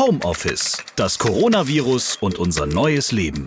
Homeoffice, das Coronavirus und unser neues Leben.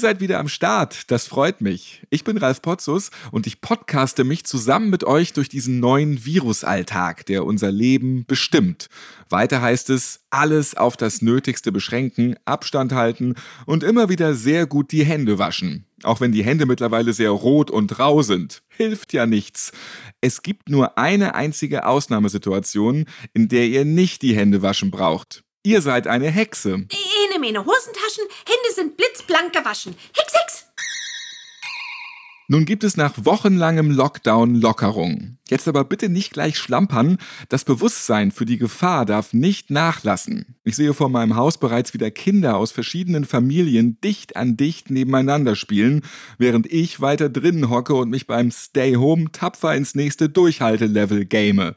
Seid wieder am Start. Das freut mich. Ich bin Ralf Potzus und ich podcaste mich zusammen mit euch durch diesen neuen Virusalltag, der unser Leben bestimmt. Weiter heißt es, alles auf das Nötigste beschränken, Abstand halten und immer wieder sehr gut die Hände waschen. Auch wenn die Hände mittlerweile sehr rot und rau sind. Hilft ja nichts. Es gibt nur eine einzige Ausnahmesituation, in der ihr nicht die Hände waschen braucht. Ihr seid eine Hexe. Meine Hosentaschen, Hände sind blitzblank gewaschen. Hex, Hex! Nun gibt es nach wochenlangem Lockdown Lockerung. Jetzt aber bitte nicht gleich schlampern. Das Bewusstsein für die Gefahr darf nicht nachlassen. Ich sehe vor meinem Haus bereits wieder Kinder aus verschiedenen Familien dicht an dicht nebeneinander spielen, während ich weiter drinnen hocke und mich beim Stay Home tapfer ins nächste Durchhaltelevel game.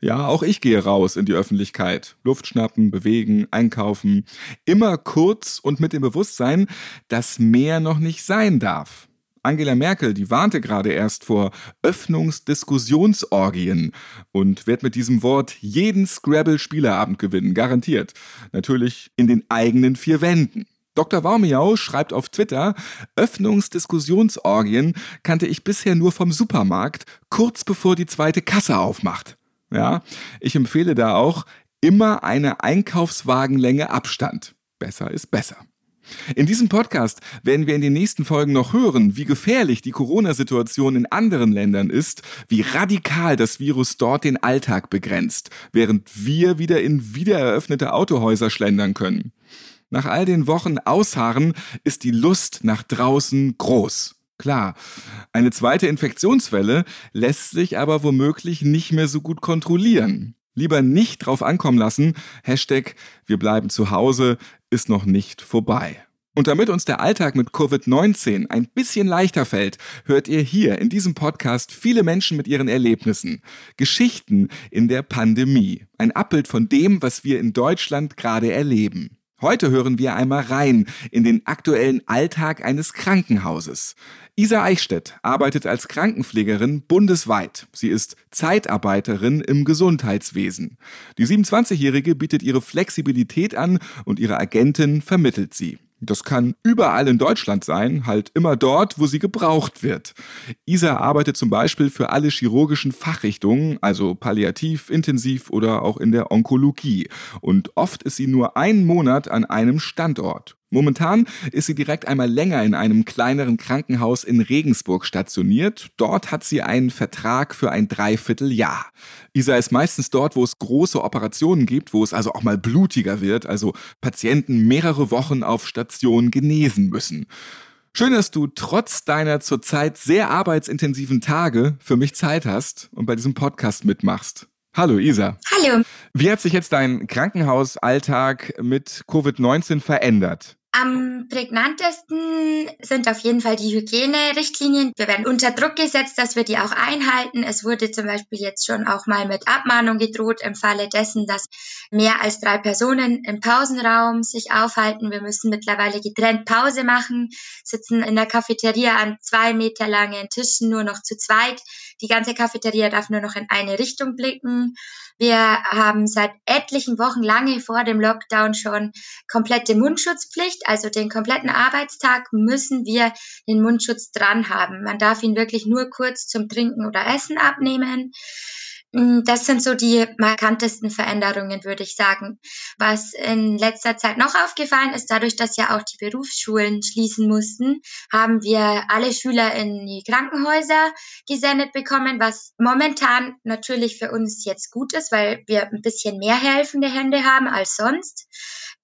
Ja, auch ich gehe raus in die Öffentlichkeit. Luft schnappen, bewegen, einkaufen. Immer kurz und mit dem Bewusstsein, dass mehr noch nicht sein darf. Angela Merkel, die warnte gerade erst vor Öffnungsdiskussionsorgien und wird mit diesem Wort jeden Scrabble-Spieleabend gewinnen, garantiert. Natürlich in den eigenen vier Wänden. Dr. Waumiau schreibt auf Twitter, Öffnungsdiskussionsorgien kannte ich bisher nur vom Supermarkt, kurz bevor die zweite Kasse aufmacht. Ja, ich empfehle da auch immer eine Einkaufswagenlänge Abstand. Besser ist besser. In diesem Podcast werden wir in den nächsten Folgen noch hören, wie gefährlich die Corona-Situation in anderen Ländern ist, wie radikal das Virus dort den Alltag begrenzt, während wir wieder in wiedereröffnete Autohäuser schlendern können. Nach all den Wochen Ausharren ist die Lust nach draußen groß. Klar, eine zweite Infektionswelle lässt sich aber womöglich nicht mehr so gut kontrollieren. Lieber nicht drauf ankommen lassen. Hashtag wir bleiben zu Hause ist noch nicht vorbei. Und damit uns der Alltag mit Covid-19 ein bisschen leichter fällt, hört ihr hier in diesem Podcast viele Menschen mit ihren Erlebnissen. Geschichten in der Pandemie. Ein Abbild von dem, was wir in Deutschland gerade erleben. Heute hören wir einmal rein in den aktuellen Alltag eines Krankenhauses. Isa Eichstätt arbeitet als Krankenpflegerin bundesweit. Sie ist Zeitarbeiterin im Gesundheitswesen. Die 27-Jährige bietet ihre Flexibilität an und ihre Agentin vermittelt sie. Das kann überall in Deutschland sein, halt immer dort, wo sie gebraucht wird. Isa arbeitet zum Beispiel für alle chirurgischen Fachrichtungen, also palliativ, intensiv oder auch in der Onkologie. Und oft ist sie nur einen Monat an einem Standort. Momentan ist sie direkt einmal länger in einem kleineren Krankenhaus in Regensburg stationiert. Dort hat sie einen Vertrag für ein Dreivierteljahr. Isa ist meistens dort, wo es große Operationen gibt, wo es also auch mal blutiger wird, also Patienten mehrere Wochen auf Station genesen müssen. Schön, dass du trotz deiner zurzeit sehr arbeitsintensiven Tage für mich Zeit hast und bei diesem Podcast mitmachst. Hallo Isa. Hallo. Wie hat sich jetzt dein Krankenhausalltag mit Covid-19 verändert? Am prägnantesten sind auf jeden Fall die Hygienerichtlinien. Wir werden unter Druck gesetzt, dass wir die auch einhalten. Es wurde zum Beispiel jetzt schon auch mal mit Abmahnung gedroht im Falle dessen, dass mehr als drei Personen im Pausenraum sich aufhalten. Wir müssen mittlerweile getrennt Pause machen, sitzen in der Cafeteria an zwei Meter langen Tischen nur noch zu zweit. Die ganze Cafeteria darf nur noch in eine Richtung blicken. Wir haben seit etlichen Wochen lange vor dem Lockdown schon komplette Mundschutzpflicht. Also den kompletten Arbeitstag müssen wir den Mundschutz dran haben. Man darf ihn wirklich nur kurz zum Trinken oder Essen abnehmen. Mm, das sind so die markantesten Veränderungen, würde ich sagen. Was in letzter Zeit noch aufgefallen ist, dadurch, dass ja auch die Berufsschulen schließen mussten, haben wir alle Schüler in die Krankenhäuser gesendet bekommen, was momentan natürlich für uns jetzt gut ist, weil wir ein bisschen mehr helfende Hände haben als sonst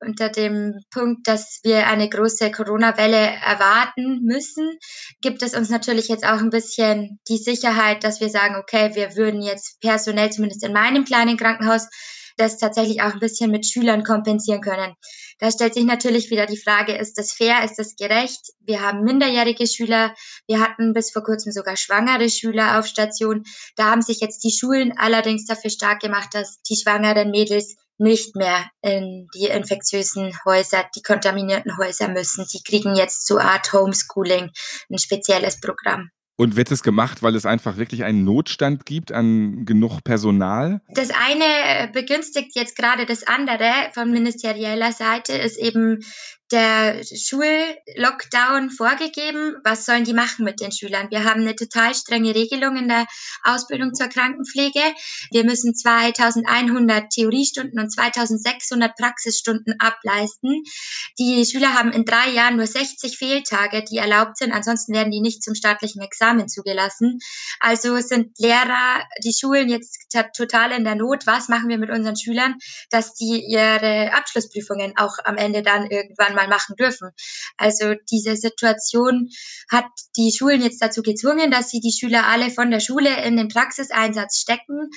unter dem Punkt, dass wir eine große Corona-Welle erwarten müssen, gibt es uns natürlich jetzt auch ein bisschen die Sicherheit, dass wir sagen, okay, wir würden jetzt personell, zumindest in meinem kleinen Krankenhaus, das tatsächlich auch ein bisschen mit Schülern kompensieren können. Da stellt sich natürlich wieder die Frage, ist das fair, ist das gerecht? Wir haben minderjährige Schüler, wir hatten bis vor kurzem sogar schwangere Schüler auf Station. Da haben sich jetzt die Schulen allerdings dafür stark gemacht, dass die schwangeren Mädels nicht mehr in die infektiösen Häuser, die kontaminierten Häuser müssen. Die kriegen jetzt so Art Homeschooling, ein spezielles Programm. Und wird es gemacht, weil es einfach wirklich einen Notstand gibt an genug Personal? Das eine begünstigt jetzt gerade das andere. Von ministerieller Seite ist eben der Schullockdown vorgegeben. Was sollen die machen mit den Schülern? Wir haben eine total strenge Regelung in der Ausbildung zur Krankenpflege. Wir müssen 2100 Theoriestunden und 2600 Praxisstunden ableisten. Die Schüler haben in drei Jahren nur 60 Fehltage, die erlaubt sind. Ansonsten werden die nicht zum staatlichen Examen zugelassen. Also sind Lehrer, die Schulen jetzt total in der Not. Was machen wir mit unseren Schülern, dass die ihre Abschlussprüfungen auch am Ende dann irgendwann mal machen dürfen. Also diese Situation hat die Schulen jetzt dazu gezwungen, dass sie die Schüler alle von der Schule in den Praxiseinsatz stecken.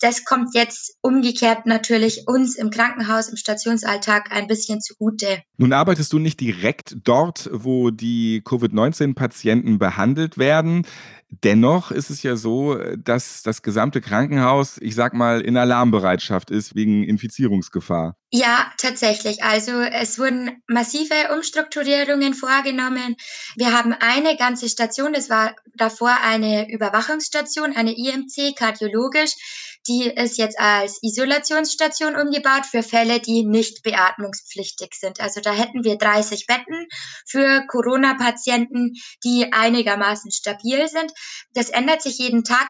Das kommt jetzt umgekehrt natürlich uns im Krankenhaus, im Stationsalltag ein bisschen zugute. Nun arbeitest du nicht direkt dort, wo die Covid-19-Patienten behandelt werden. Dennoch ist es ja so, dass das gesamte Krankenhaus, ich sag mal, in Alarmbereitschaft ist wegen Infizierungsgefahr. Ja, tatsächlich. Also es wurden massive Umstrukturierungen vorgenommen. Wir haben eine ganze Station, das war davor eine Überwachungsstation, eine IMC kardiologisch. Die ist jetzt als Isolationsstation umgebaut für Fälle, die nicht beatmungspflichtig sind. Also da hätten wir 30 Betten für Corona-Patienten, die einigermaßen stabil sind. Das ändert sich jeden Tag.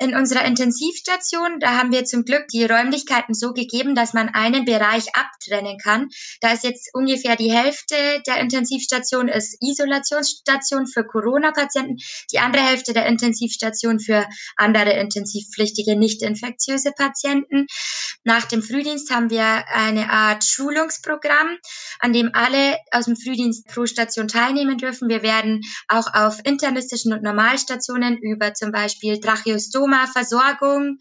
In unserer Intensivstation, da haben wir zum Glück die Räumlichkeiten so gegeben, dass man einen Bereich abtrennen kann. Da ist jetzt ungefähr die Hälfte der Intensivstation ist Isolationsstation für Corona-Patienten, die andere Hälfte der Intensivstation für andere intensivpflichtige, nicht infektiöse Patienten. Nach dem Frühdienst haben wir eine Art Schulungsprogramm, an dem alle aus dem Frühdienst pro Station teilnehmen dürfen. Wir werden auch auf internistischen und Normalstationen über zum Beispiel Tracheostom Versorgung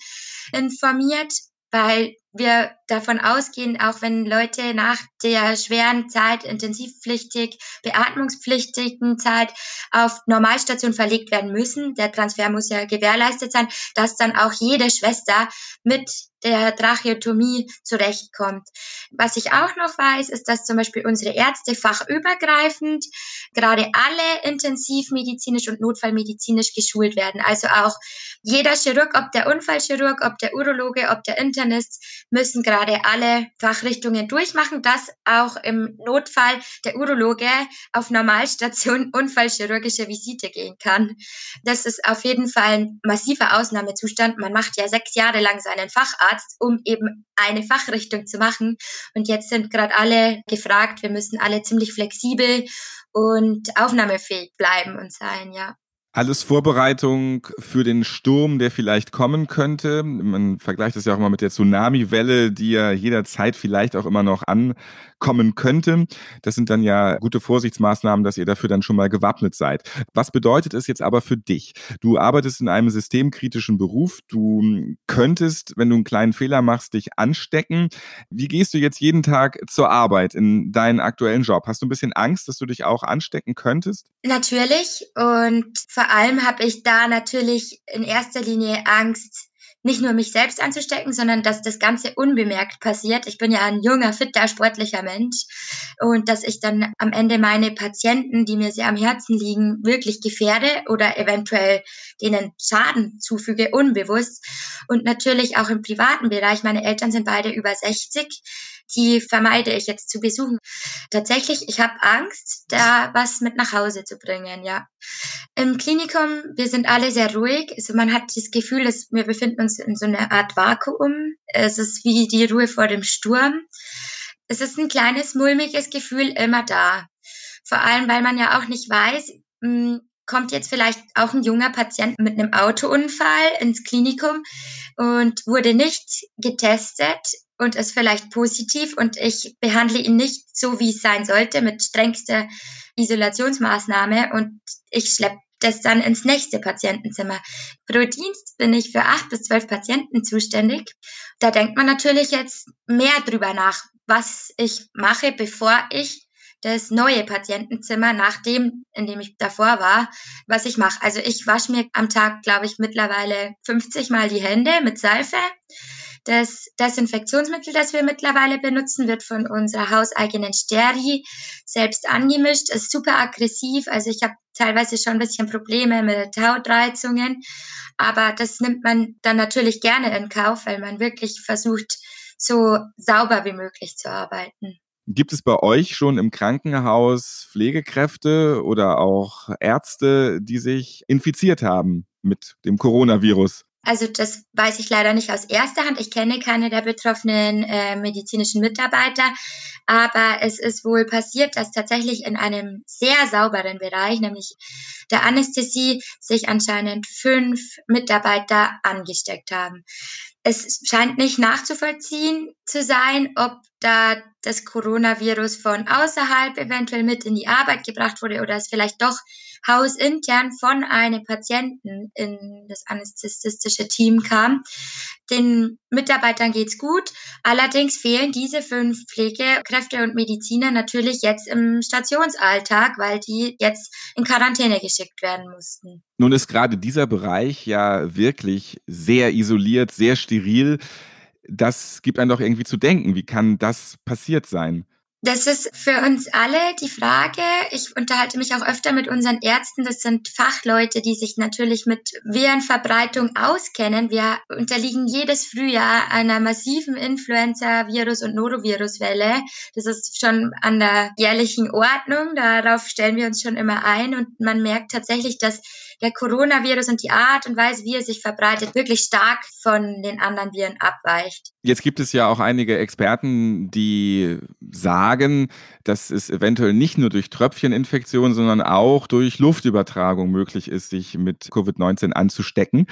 informiert, weil wir davon ausgehen, auch wenn Leute nach der schweren Zeit, intensivpflichtig, beatmungspflichtigen Zeit auf Normalstation verlegt werden müssen, der Transfer muss ja gewährleistet sein, dass dann auch jede Schwester mit der Tracheotomie zurechtkommt. Was ich auch noch weiß, ist, dass zum Beispiel unsere Ärzte fachübergreifend gerade alle intensivmedizinisch und notfallmedizinisch geschult werden. Also auch jeder Chirurg, ob der Unfallchirurg, ob der Urologe, ob der Internist, müssen gerade alle Fachrichtungen durchmachen, dass auch im Notfall der Urologe auf Normalstation unfallchirurgische Visite gehen kann. Das ist auf jeden Fall ein massiver Ausnahmezustand. Man macht ja sechs Jahre lang seinen Facharzt, um eben eine Fachrichtung zu machen. Und jetzt sind gerade alle gefragt, wir müssen alle ziemlich flexibel und aufnahmefähig bleiben und sein, ja. Alles Vorbereitung für den Sturm, der vielleicht kommen könnte. Man vergleicht das ja auch mal mit der Tsunami-Welle, die ja jederzeit vielleicht auch immer noch ankommen könnte. Das sind dann ja gute Vorsichtsmaßnahmen, dass ihr dafür dann schon mal gewappnet seid. Was bedeutet es jetzt aber für dich? Du arbeitest in einem systemkritischen Beruf. Du könntest, wenn du einen kleinen Fehler machst, dich anstecken. Wie gehst du jetzt jeden Tag zur Arbeit in deinen aktuellen Job? Hast du ein bisschen Angst, dass du dich auch anstecken könntest? Natürlich. Und vor allem habe ich da natürlich in erster Linie Angst, nicht nur mich selbst anzustecken, sondern dass das Ganze unbemerkt passiert. Ich bin ja ein junger, fitter, sportlicher Mensch und dass ich dann am Ende meine Patienten, die mir sehr am Herzen liegen, wirklich gefährde oder eventuell denen Schaden zufüge, unbewusst. Und natürlich auch im privaten Bereich. Meine Eltern sind beide über 60 die vermeide ich jetzt zu besuchen. Tatsächlich, ich habe Angst, da was mit nach Hause zu bringen, ja. Im Klinikum, wir sind alle sehr ruhig. Also man hat das Gefühl, dass wir befinden uns in so einer Art Vakuum. Es ist wie die Ruhe vor dem Sturm. Es ist ein kleines, mulmiges Gefühl immer da. Vor allem, weil man ja auch nicht weiß, hm, kommt jetzt vielleicht auch ein junger Patient mit einem Autounfall ins Klinikum und wurde nicht getestet und ist vielleicht positiv und ich behandle ihn nicht so, wie es sein sollte, mit strengster Isolationsmaßnahme und ich schleppe das dann ins nächste Patientenzimmer. Pro Dienst bin ich für acht bis zwölf Patienten zuständig. Da denkt man natürlich jetzt mehr drüber nach, was ich mache, bevor ich das neue Patientenzimmer nach dem, in dem ich davor war, was ich mache. Also ich wasche mir am Tag, glaube ich, mittlerweile 50 Mal die Hände mit Seife Das Desinfektionsmittel, das wir mittlerweile benutzen, wird von unserer hauseigenen Steri selbst angemischt, ist super aggressiv. Also ich habe teilweise schon ein bisschen Probleme mit Hautreizungen, aber das nimmt man dann natürlich gerne in Kauf, weil man wirklich versucht, so sauber wie möglich zu arbeiten. Gibt es bei euch schon im Krankenhaus Pflegekräfte oder auch Ärzte, die sich infiziert haben mit dem Coronavirus? Also das weiß ich leider nicht aus erster Hand. Ich kenne keine der betroffenen äh, medizinischen Mitarbeiter, aber es ist wohl passiert, dass tatsächlich in einem sehr sauberen Bereich, nämlich der Anästhesie, sich anscheinend fünf Mitarbeiter angesteckt haben. Es scheint nicht nachzuvollziehen zu sein, ob da das Coronavirus von außerhalb eventuell mit in die Arbeit gebracht wurde oder es vielleicht doch hausintern von einem Patienten in das anästhesistische Team kam. Den Mitarbeitern geht's gut. Allerdings fehlen diese fünf Pflegekräfte und Mediziner natürlich jetzt im Stationsalltag, weil die jetzt in Quarantäne geschickt werden mussten. Nun ist gerade dieser Bereich ja wirklich sehr isoliert, sehr steril. Das gibt einem doch irgendwie zu denken. Wie kann das passiert sein? Das ist für uns alle die Frage. Ich unterhalte mich auch öfter mit unseren Ärzten. Das sind Fachleute, die sich natürlich mit Virenverbreitung auskennen. Wir unterliegen jedes Frühjahr einer massiven Influenza-Virus- und Norovirus-Welle. Das ist schon an der jährlichen Ordnung. Darauf stellen wir uns schon immer ein. Und man merkt tatsächlich, dass der Coronavirus und die Art und Weise, wie er sich verbreitet, wirklich stark von den anderen Viren abweicht. Jetzt gibt es ja auch einige Experten, die sagen, dass es eventuell nicht nur durch Tröpfcheninfektion, sondern auch durch Luftübertragung möglich ist, sich mit Covid-19 anzustecken.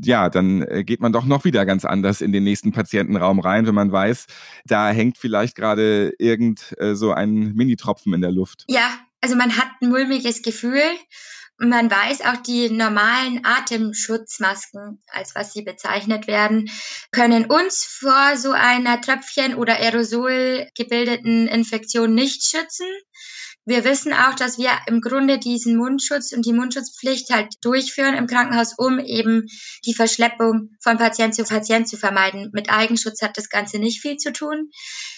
Ja, dann äh, geht man doch noch wieder ganz anders in den nächsten Patientenraum rein, wenn man weiß, da hängt vielleicht gerade irgend äh, so ein Minitropfen in der Luft. Ja, also man hat ein mulmiges Gefühl man weiß auch, die normalen Atemschutzmasken, als was sie bezeichnet werden, können uns vor so einer Tröpfchen- oder Aerosol gebildeten Infektion nicht schützen. Wir wissen auch, dass wir im Grunde diesen Mundschutz und die Mundschutzpflicht halt durchführen im Krankenhaus, um eben die Verschleppung von Patient zu Patient zu vermeiden. Mit Eigenschutz hat das Ganze nicht viel zu tun.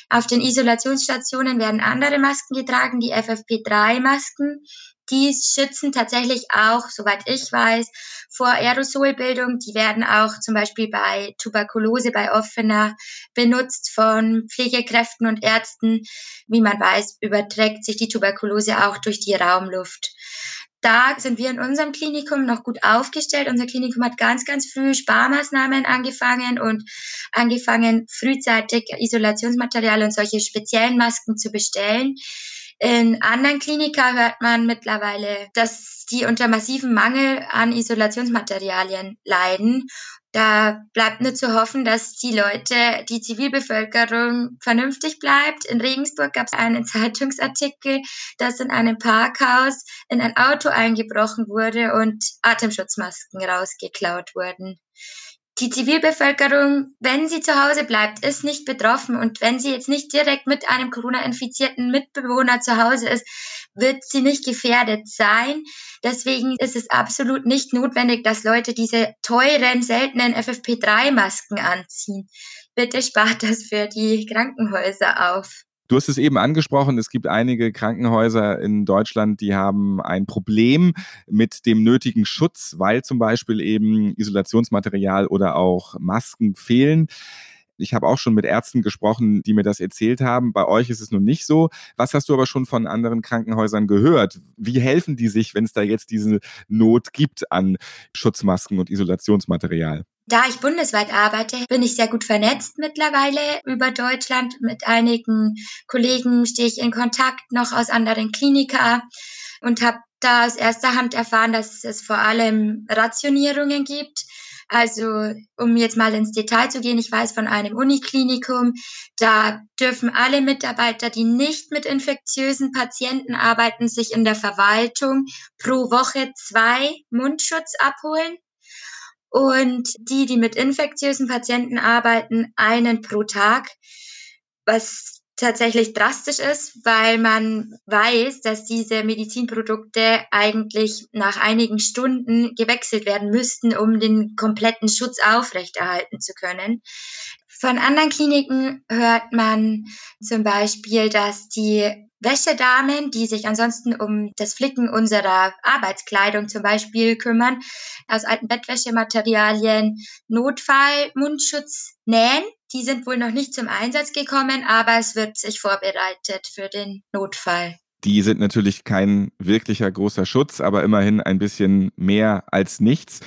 Auf den Isolationsstationen werden andere Masken getragen, die FFP3-Masken die schützen tatsächlich auch, soweit ich weiß, vor Aerosolbildung. Die werden auch zum Beispiel bei Tuberkulose, bei offener benutzt von Pflegekräften und Ärzten. Wie man weiß, überträgt sich die Tuberkulose auch durch die Raumluft. Da sind wir in unserem Klinikum noch gut aufgestellt. Unser Klinikum hat ganz, ganz früh Sparmaßnahmen angefangen und angefangen, frühzeitig Isolationsmaterial und solche speziellen Masken zu bestellen in anderen Klinika hört man mittlerweile, dass die unter massivem Mangel an Isolationsmaterialien leiden. Da bleibt nur zu hoffen, dass die Leute, die Zivilbevölkerung vernünftig bleibt. In Regensburg gab es einen Zeitungsartikel, dass in einem Parkhaus in ein Auto eingebrochen wurde und Atemschutzmasken rausgeklaut wurden. Die Zivilbevölkerung, wenn sie zu Hause bleibt, ist nicht betroffen und wenn sie jetzt nicht direkt mit einem Corona-infizierten Mitbewohner zu Hause ist, wird sie nicht gefährdet sein. Deswegen ist es absolut nicht notwendig, dass Leute diese teuren, seltenen FFP3-Masken anziehen. Bitte spart das für die Krankenhäuser auf. Du hast es eben angesprochen, es gibt einige Krankenhäuser in Deutschland, die haben ein Problem mit dem nötigen Schutz, weil zum Beispiel eben Isolationsmaterial oder auch Masken fehlen. Ich habe auch schon mit Ärzten gesprochen, die mir das erzählt haben. Bei euch ist es nun nicht so. Was hast du aber schon von anderen Krankenhäusern gehört? Wie helfen die sich, wenn es da jetzt diese Not gibt an Schutzmasken und Isolationsmaterial? Da ich bundesweit arbeite, bin ich sehr gut vernetzt mittlerweile über Deutschland. Mit einigen Kollegen stehe ich in Kontakt noch aus anderen Klinika und habe da aus erster Hand erfahren, dass es vor allem Rationierungen gibt. Also, um jetzt mal ins Detail zu gehen, ich weiß von einem Uniklinikum, da dürfen alle Mitarbeiter, die nicht mit infektiösen Patienten arbeiten, sich in der Verwaltung pro Woche zwei Mundschutz abholen und die, die mit infektiösen Patienten arbeiten, einen pro Tag, was tatsächlich drastisch ist, weil man weiß, dass diese Medizinprodukte eigentlich nach einigen Stunden gewechselt werden müssten, um den kompletten Schutz aufrechterhalten zu können. Von anderen Kliniken hört man zum Beispiel, dass die Wäschedamen, die sich ansonsten um das Flicken unserer Arbeitskleidung zum Beispiel kümmern, aus alten Bettwäschematerialien Notfallmundschutz nähen. Die sind wohl noch nicht zum Einsatz gekommen, aber es wird sich vorbereitet für den Notfall. Die sind natürlich kein wirklicher großer Schutz, aber immerhin ein bisschen mehr als nichts.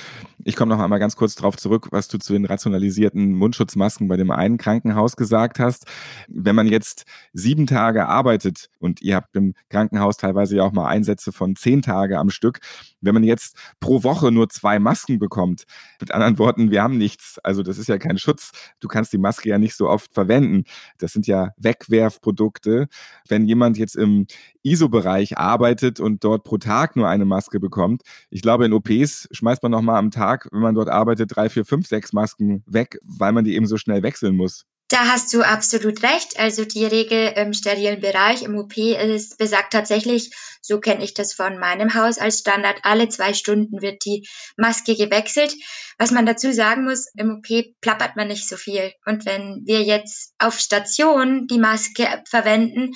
Ich komme noch einmal ganz kurz darauf zurück, was du zu den rationalisierten Mundschutzmasken bei dem einen Krankenhaus gesagt hast. Wenn man jetzt sieben Tage arbeitet und ihr habt im Krankenhaus teilweise ja auch mal Einsätze von zehn Tage am Stück, wenn man jetzt pro Woche nur zwei Masken bekommt, mit anderen Worten, wir haben nichts. Also das ist ja kein Schutz. Du kannst die Maske ja nicht so oft verwenden. Das sind ja Wegwerfprodukte. Wenn jemand jetzt im ISO-Bereich arbeitet und dort pro Tag nur eine Maske bekommt, ich glaube, in OPs schmeißt man noch mal am Tag Tag, wenn man dort arbeitet, drei, vier, fünf, sechs Masken weg, weil man die eben so schnell wechseln muss. Da hast du absolut recht. Also die Regel im sterilen Bereich im OP ist, besagt tatsächlich, so kenne ich das von meinem Haus als Standard, alle zwei Stunden wird die Maske gewechselt. Was man dazu sagen muss, im OP plappert man nicht so viel. Und wenn wir jetzt auf Station die Maske verwenden,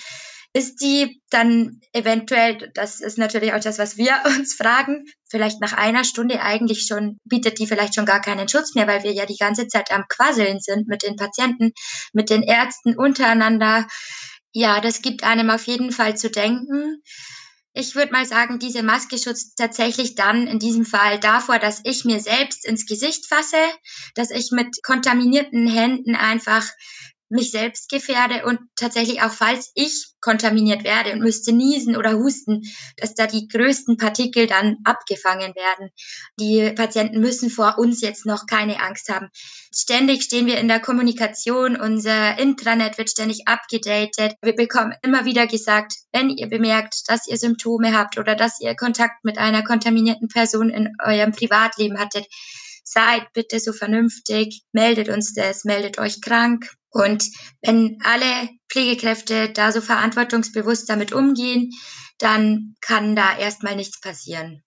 ist die dann eventuell, das ist natürlich auch das, was wir uns fragen, vielleicht nach einer Stunde eigentlich schon, bietet die vielleicht schon gar keinen Schutz mehr, weil wir ja die ganze Zeit am Quasseln sind mit den Patienten, mit den Ärzten untereinander. Ja, das gibt einem auf jeden Fall zu denken. Ich würde mal sagen, diese Maske schützt tatsächlich dann in diesem Fall davor, dass ich mir selbst ins Gesicht fasse, dass ich mit kontaminierten Händen einfach mich selbst gefährde und tatsächlich auch, falls ich kontaminiert werde und müsste niesen oder husten, dass da die größten Partikel dann abgefangen werden. Die Patienten müssen vor uns jetzt noch keine Angst haben. Ständig stehen wir in der Kommunikation, unser Intranet wird ständig abgedatet. Wir bekommen immer wieder gesagt, wenn ihr bemerkt, dass ihr Symptome habt oder dass ihr Kontakt mit einer kontaminierten Person in eurem Privatleben hattet, seid bitte so vernünftig, meldet uns das, meldet euch krank. Und wenn alle Pflegekräfte da so verantwortungsbewusst damit umgehen, dann kann da erstmal nichts passieren.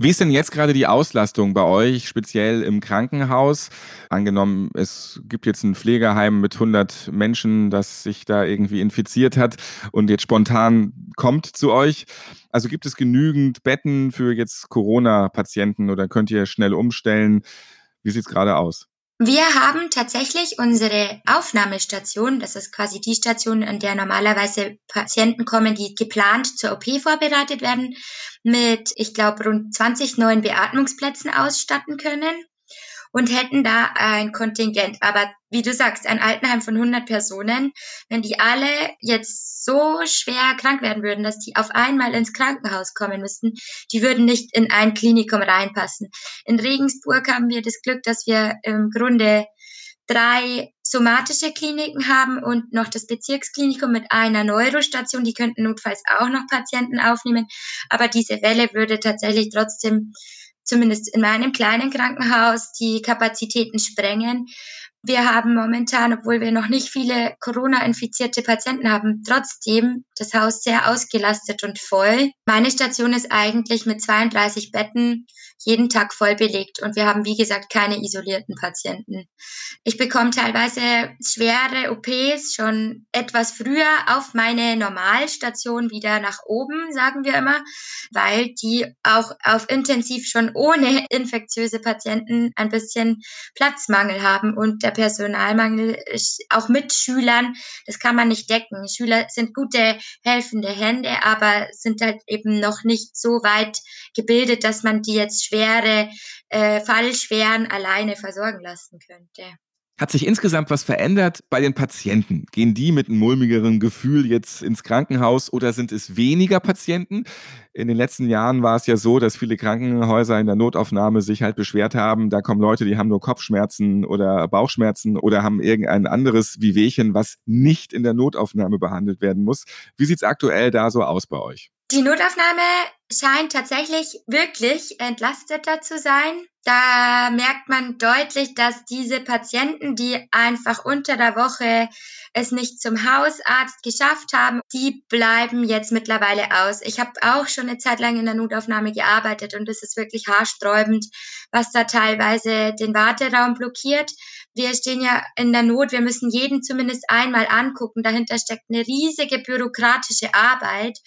Wie ist denn jetzt gerade die Auslastung bei euch, speziell im Krankenhaus? Angenommen, es gibt jetzt ein Pflegeheim mit 100 Menschen, das sich da irgendwie infiziert hat und jetzt spontan kommt zu euch. Also gibt es genügend Betten für jetzt Corona-Patienten oder könnt ihr schnell umstellen? Wie sieht es gerade aus? Wir haben tatsächlich unsere Aufnahmestation, das ist quasi die Station, an der normalerweise Patienten kommen, die geplant zur OP vorbereitet werden, mit, ich glaube, rund 20 neuen Beatmungsplätzen ausstatten können und hätten da ein Kontingent. Aber wie du sagst, ein Altenheim von 100 Personen, wenn die alle jetzt so schwer krank werden würden, dass die auf einmal ins Krankenhaus kommen müssten, die würden nicht in ein Klinikum reinpassen. In Regensburg haben wir das Glück, dass wir im Grunde drei somatische Kliniken haben und noch das Bezirksklinikum mit einer Neurostation. Die könnten notfalls auch noch Patienten aufnehmen. Aber diese Welle würde tatsächlich trotzdem zumindest in meinem kleinen Krankenhaus die Kapazitäten sprengen. Wir haben momentan, obwohl wir noch nicht viele Corona-infizierte Patienten haben, trotzdem das Haus sehr ausgelastet und voll. Meine Station ist eigentlich mit 32 Betten jeden Tag voll belegt und wir haben, wie gesagt, keine isolierten Patienten. Ich bekomme teilweise schwere OPs schon etwas früher auf meine Normalstation wieder nach oben, sagen wir immer, weil die auch auf intensiv schon ohne infektiöse Patienten ein bisschen Platzmangel haben und der Personalmangel ist auch mit Schülern, das kann man nicht decken. Schüler sind gute helfende Hände, aber sind halt eben noch nicht so weit gebildet, dass man die jetzt schwere äh, Fallschweren alleine versorgen lassen könnte. Hat sich insgesamt was verändert bei den Patienten? Gehen die mit einem mulmigeren Gefühl jetzt ins Krankenhaus oder sind es weniger Patienten? In den letzten Jahren war es ja so, dass viele Krankenhäuser in der Notaufnahme sich halt beschwert haben, da kommen Leute, die haben nur Kopfschmerzen oder Bauchschmerzen oder haben irgendein anderes Wehwehchen, was nicht in der Notaufnahme behandelt werden muss. Wie sieht's aktuell da so aus bei euch? Die Notaufnahme scheint tatsächlich wirklich entlasteter zu sein. Da merkt man deutlich, dass diese Patienten, die einfach unter der Woche es nicht zum Hausarzt geschafft haben, die bleiben jetzt mittlerweile aus. Ich habe auch schon eine Zeit lang in der Notaufnahme gearbeitet und es ist wirklich haarsträubend, was da teilweise den Warteraum blockiert. Wir stehen ja in der Not, wir müssen jeden zumindest einmal angucken. Dahinter steckt eine riesige bürokratische Arbeit.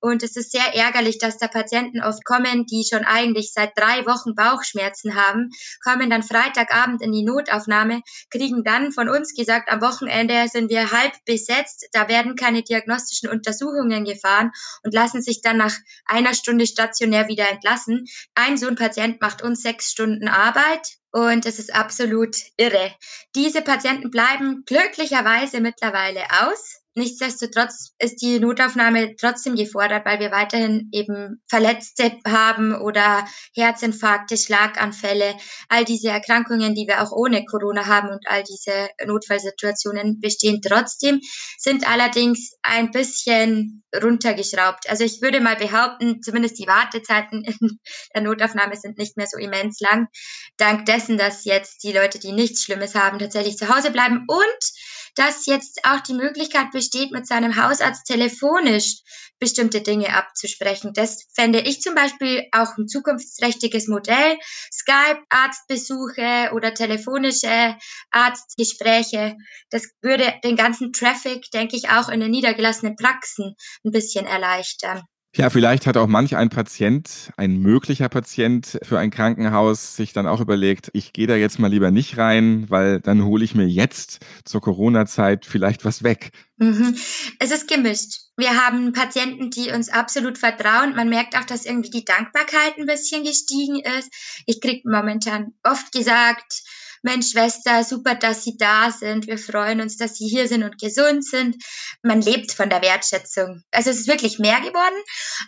Und es ist sehr ärgerlich, dass da Patienten oft kommen, die schon eigentlich seit drei Wochen Bauchschmerzen haben, kommen dann Freitagabend in die Notaufnahme, kriegen dann von uns gesagt, am Wochenende sind wir halb besetzt, da werden keine diagnostischen Untersuchungen gefahren und lassen sich dann nach einer Stunde stationär wieder entlassen. Ein so ein Patient macht uns sechs Stunden Arbeit, und es ist absolut irre. Diese Patienten bleiben glücklicherweise mittlerweile aus. Nichtsdestotrotz ist die Notaufnahme trotzdem gefordert, weil wir weiterhin eben Verletzte haben oder Herzinfarkte, Schlaganfälle, all diese Erkrankungen, die wir auch ohne Corona haben und all diese Notfallsituationen bestehen trotzdem, sind allerdings ein bisschen runtergeschraubt. Also ich würde mal behaupten, zumindest die Wartezeiten in der Notaufnahme sind nicht mehr so immens lang, dank dessen, dass jetzt die Leute, die nichts Schlimmes haben, tatsächlich zu Hause bleiben und dass jetzt auch die Möglichkeit besteht, mit seinem Hausarzt telefonisch bestimmte Dinge abzusprechen. Das fände ich zum Beispiel auch ein zukunftsträchtiges Modell. Skype-Arztbesuche oder telefonische Arztgespräche. Das würde den ganzen Traffic, denke ich, auch in den niedergelassenen Praxen ein bisschen erleichtern. Ja, vielleicht hat auch manch ein Patient, ein möglicher Patient für ein Krankenhaus sich dann auch überlegt, ich gehe da jetzt mal lieber nicht rein, weil dann hole ich mir jetzt zur Corona-Zeit vielleicht was weg. Mhm. Es ist gemischt. Wir haben Patienten, die uns absolut vertrauen. Man merkt auch, dass irgendwie die Dankbarkeit ein bisschen gestiegen ist. Ich kriege momentan oft gesagt, Mensch, Schwester, super, dass Sie da sind. Wir freuen uns, dass Sie hier sind und gesund sind. Man lebt von der Wertschätzung. Also es ist wirklich mehr geworden.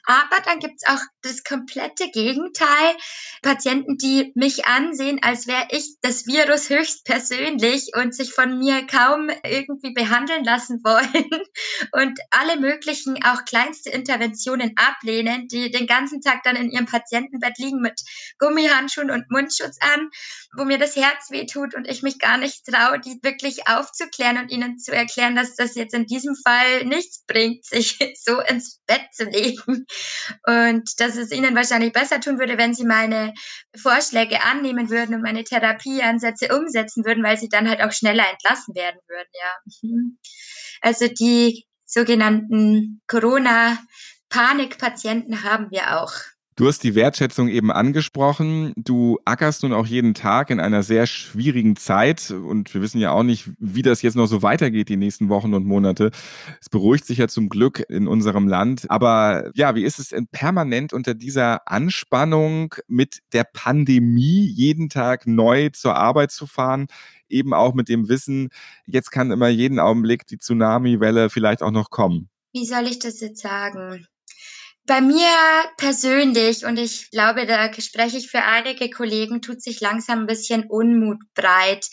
Aber dann gibt's auch das komplette Gegenteil. Patienten, die mich ansehen, als wäre ich das Virus höchst persönlich und sich von mir kaum irgendwie behandeln lassen wollen und alle möglichen, auch kleinste Interventionen ablehnen, die den ganzen Tag dann in ihrem Patientenbett liegen mit Gummihandschuhen und Mundschutz an, wo mir das Herz weh tut und ich mich gar nicht traue, die wirklich aufzuklären und ihnen zu erklären, dass das jetzt in diesem Fall nichts bringt, sich so ins Bett zu legen. Und dass es ihnen wahrscheinlich besser tun würde, wenn sie meine Vorschläge annehmen würden und meine Therapieansätze umsetzen würden, weil sie dann halt auch schneller entlassen werden würden, ja. Also die sogenannten Corona-Panikpatienten haben wir auch. Du hast die Wertschätzung eben angesprochen. Du ackerst nun auch jeden Tag in einer sehr schwierigen Zeit und wir wissen ja auch nicht, wie das jetzt noch so weitergeht die nächsten Wochen und Monate. Es beruhigt sich ja zum Glück in unserem Land. Aber ja, wie ist es permanent unter dieser Anspannung mit der Pandemie jeden Tag neu zur Arbeit zu fahren? Eben auch mit dem Wissen, jetzt kann immer jeden Augenblick die Tsunami-Welle vielleicht auch noch kommen. Wie soll ich das jetzt sagen? Bei mir persönlich, und ich glaube, da spreche ich für einige Kollegen, tut sich langsam ein bisschen Unmut breit.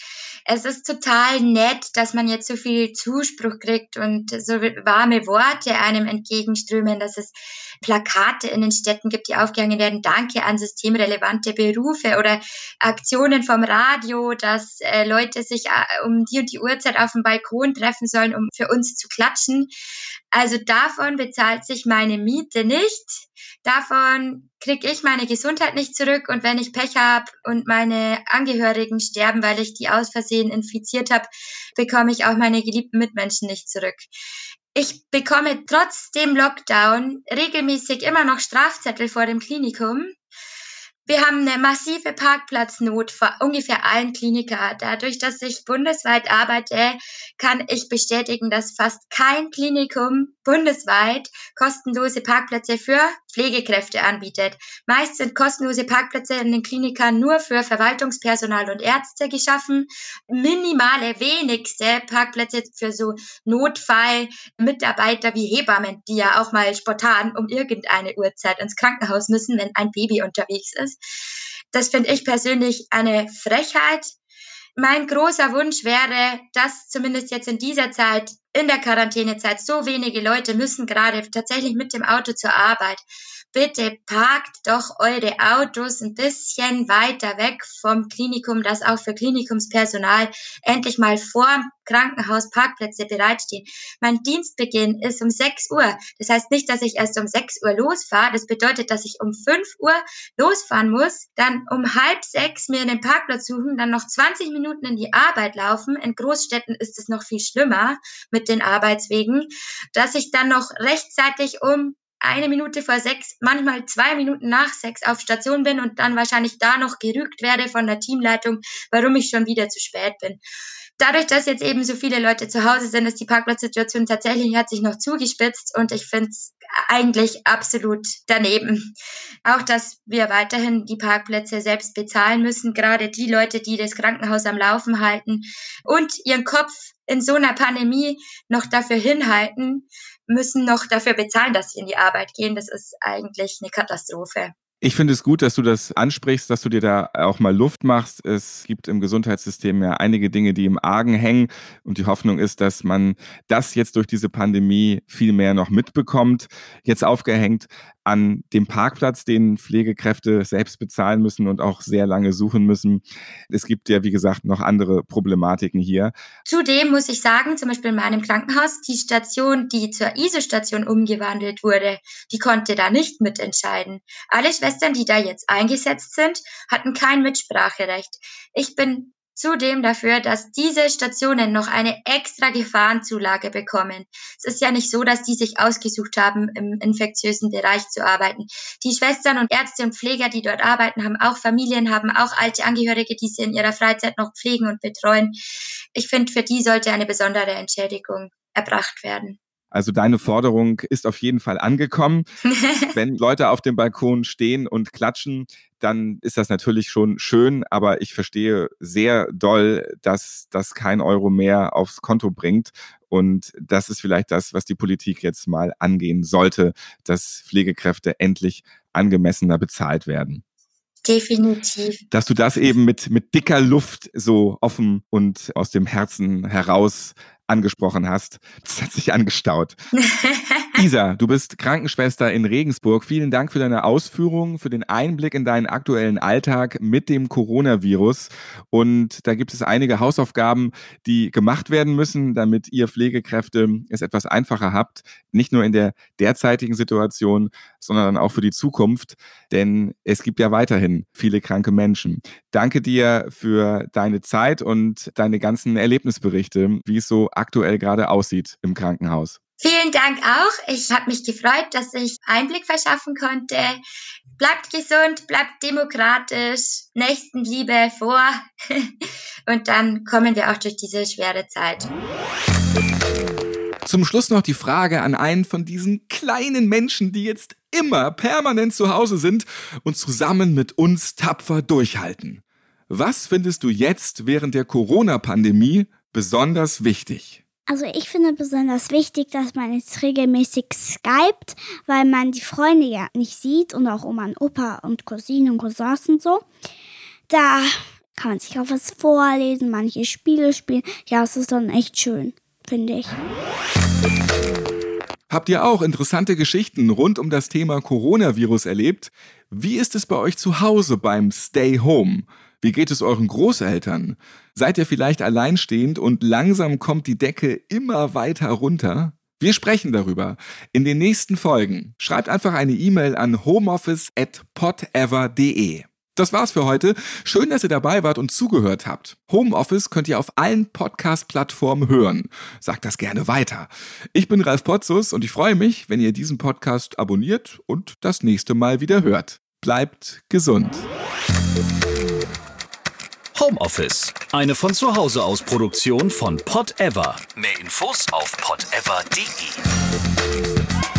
Es ist total nett, dass man jetzt so viel Zuspruch kriegt und so warme Worte einem entgegenströmen, dass es Plakate in den Städten gibt, die aufgehangen werden, Danke an systemrelevante Berufe oder Aktionen vom Radio, dass äh, Leute sich äh, um die und die Uhrzeit auf dem Balkon treffen sollen, um für uns zu klatschen. Also davon bezahlt sich meine Miete nicht. Davon kriege ich meine Gesundheit nicht zurück und wenn ich Pech habe und meine Angehörigen sterben, weil ich die aus Versehen infiziert habe, bekomme ich auch meine geliebten Mitmenschen nicht zurück. Ich bekomme trotz dem Lockdown regelmäßig immer noch Strafzettel vor dem Klinikum. Wir haben eine massive Parkplatznot vor ungefähr allen Kliniker. Dadurch, dass ich bundesweit arbeite, kann ich bestätigen, dass fast kein Klinikum bundesweit kostenlose Parkplätze für Pflegekräfte anbietet. Meist sind kostenlose Parkplätze in den Klinikern nur für Verwaltungspersonal und Ärzte geschaffen. Minimale, wenigste Parkplätze für so Notfallmitarbeiter wie Hebammen, die ja auch mal spontan um irgendeine Uhrzeit ins Krankenhaus müssen, wenn ein Baby unterwegs ist. Das finde ich persönlich eine Frechheit mein großer Wunsch wäre, dass zumindest jetzt in dieser Zeit in der Quarantänezeit so wenige Leute müssen gerade tatsächlich mit dem Auto zur Arbeit bitte parkt doch eure Autos ein bisschen weiter weg vom Klinikum, dass auch für Klinikumspersonal endlich mal vor Krankenhaus Parkplätze bereitstehen. Mein Dienstbeginn ist um 6 Uhr. Das heißt nicht, dass ich erst um 6 Uhr losfahre. Das bedeutet, dass ich um 5 Uhr losfahren muss, dann um halb sechs mir einen Parkplatz suchen, dann noch 20 Minuten in die Arbeit laufen. In Großstädten ist es noch viel schlimmer mit den Arbeitswegen, dass ich dann noch rechtzeitig um eine Minute vor sechs, manchmal zwei Minuten nach sechs auf Station bin und dann wahrscheinlich da noch gerügt werde von der Teamleitung, warum ich schon wieder zu spät bin. Dadurch, dass jetzt eben so viele Leute zu Hause sind, ist die Parkplatzsituation tatsächlich hat sich noch zugespitzt und ich finde es eigentlich absolut daneben. Auch, dass wir weiterhin die Parkplätze selbst bezahlen müssen, gerade die Leute, die das Krankenhaus am Laufen halten und ihren Kopf in so einer Pandemie noch dafür hinhalten, müssen noch dafür bezahlen, dass sie in die Arbeit gehen. Das ist eigentlich eine Katastrophe. Ich finde es gut, dass du das ansprichst, dass du dir da auch mal Luft machst. Es gibt im Gesundheitssystem ja einige Dinge, die im Argen hängen. Und die Hoffnung ist, dass man das jetzt durch diese Pandemie viel mehr noch mitbekommt. Jetzt aufgehängt an dem Parkplatz, den Pflegekräfte selbst bezahlen müssen und auch sehr lange suchen müssen. Es gibt ja, wie gesagt, noch andere Problematiken hier. Zudem muss ich sagen, zum Beispiel in meinem Krankenhaus, die Station, die zur ISO-Station umgewandelt wurde, die konnte da nicht mitentscheiden. Alle Schwestern, die da jetzt eingesetzt sind, hatten kein Mitspracherecht. Ich bin zudem dafür, dass diese Stationen noch eine extra Gefahrenzulage bekommen. Es ist ja nicht so, dass die sich ausgesucht haben, im infektiösen Bereich zu arbeiten. Die Schwestern und Ärzte und Pfleger, die dort arbeiten, haben auch Familien, haben auch alte Angehörige, die sie in ihrer Freizeit noch pflegen und betreuen. Ich finde, für die sollte eine besondere Entschädigung erbracht werden. Also deine Forderung ist auf jeden Fall angekommen. Wenn Leute auf dem Balkon stehen und klatschen, dann ist das natürlich schon schön, aber ich verstehe sehr doll, dass das kein Euro mehr aufs Konto bringt. Und das ist vielleicht das, was die Politik jetzt mal angehen sollte, dass Pflegekräfte endlich angemessener bezahlt werden. Definitiv. Dass du das eben mit, mit dicker Luft so offen und aus dem Herzen heraus angesprochen hast. Das hat sich angestaut. Isa, du bist Krankenschwester in Regensburg. Vielen Dank für deine Ausführungen, für den Einblick in deinen aktuellen Alltag mit dem Coronavirus. Und da gibt es einige Hausaufgaben, die gemacht werden müssen, damit ihr Pflegekräfte es etwas einfacher habt. Nicht nur in der derzeitigen Situation, sondern auch für die Zukunft. Denn es gibt ja weiterhin viele kranke Menschen. Danke dir für deine Zeit und deine ganzen Erlebnisberichte, wie es so aktuell gerade aussieht im Krankenhaus. Vielen Dank auch. Ich habe mich gefreut, dass ich Einblick verschaffen konnte. Bleibt gesund, bleibt demokratisch, Nächstenliebe vor und dann kommen wir auch durch diese schwere Zeit. Zum Schluss noch die Frage an einen von diesen kleinen Menschen, die jetzt immer permanent zu Hause sind und zusammen mit uns tapfer durchhalten. Was findest du jetzt während der Corona-Pandemie besonders wichtig? Also ich finde besonders wichtig, dass man jetzt regelmäßig skypt, weil man die Freunde ja nicht sieht und auch Oma und Opa und Cousinen und Cousins und so. Da kann man sich auch was vorlesen, manche Spiele spielen. Ja, es ist dann echt schön, finde ich. Habt ihr auch interessante Geschichten rund um das Thema Coronavirus erlebt? Wie ist es bei euch zu Hause beim Stay Home? Wie geht es euren Großeltern? Seid ihr vielleicht alleinstehend und langsam kommt die Decke immer weiter runter? Wir sprechen darüber in den nächsten Folgen. Schreibt einfach eine E-Mail an homeoffice@podever.de. Das war's für heute. Schön, dass ihr dabei wart und zugehört habt. Homeoffice könnt ihr auf allen Podcast-Plattformen hören. Sagt das gerne weiter. Ich bin Ralf Potzus und ich freue mich, wenn ihr diesen Podcast abonniert und das nächste Mal wieder hört. Bleibt gesund. Homeoffice. Eine von zu Hause aus Produktion von Pod Ever. Mehr Infos auf podever.de.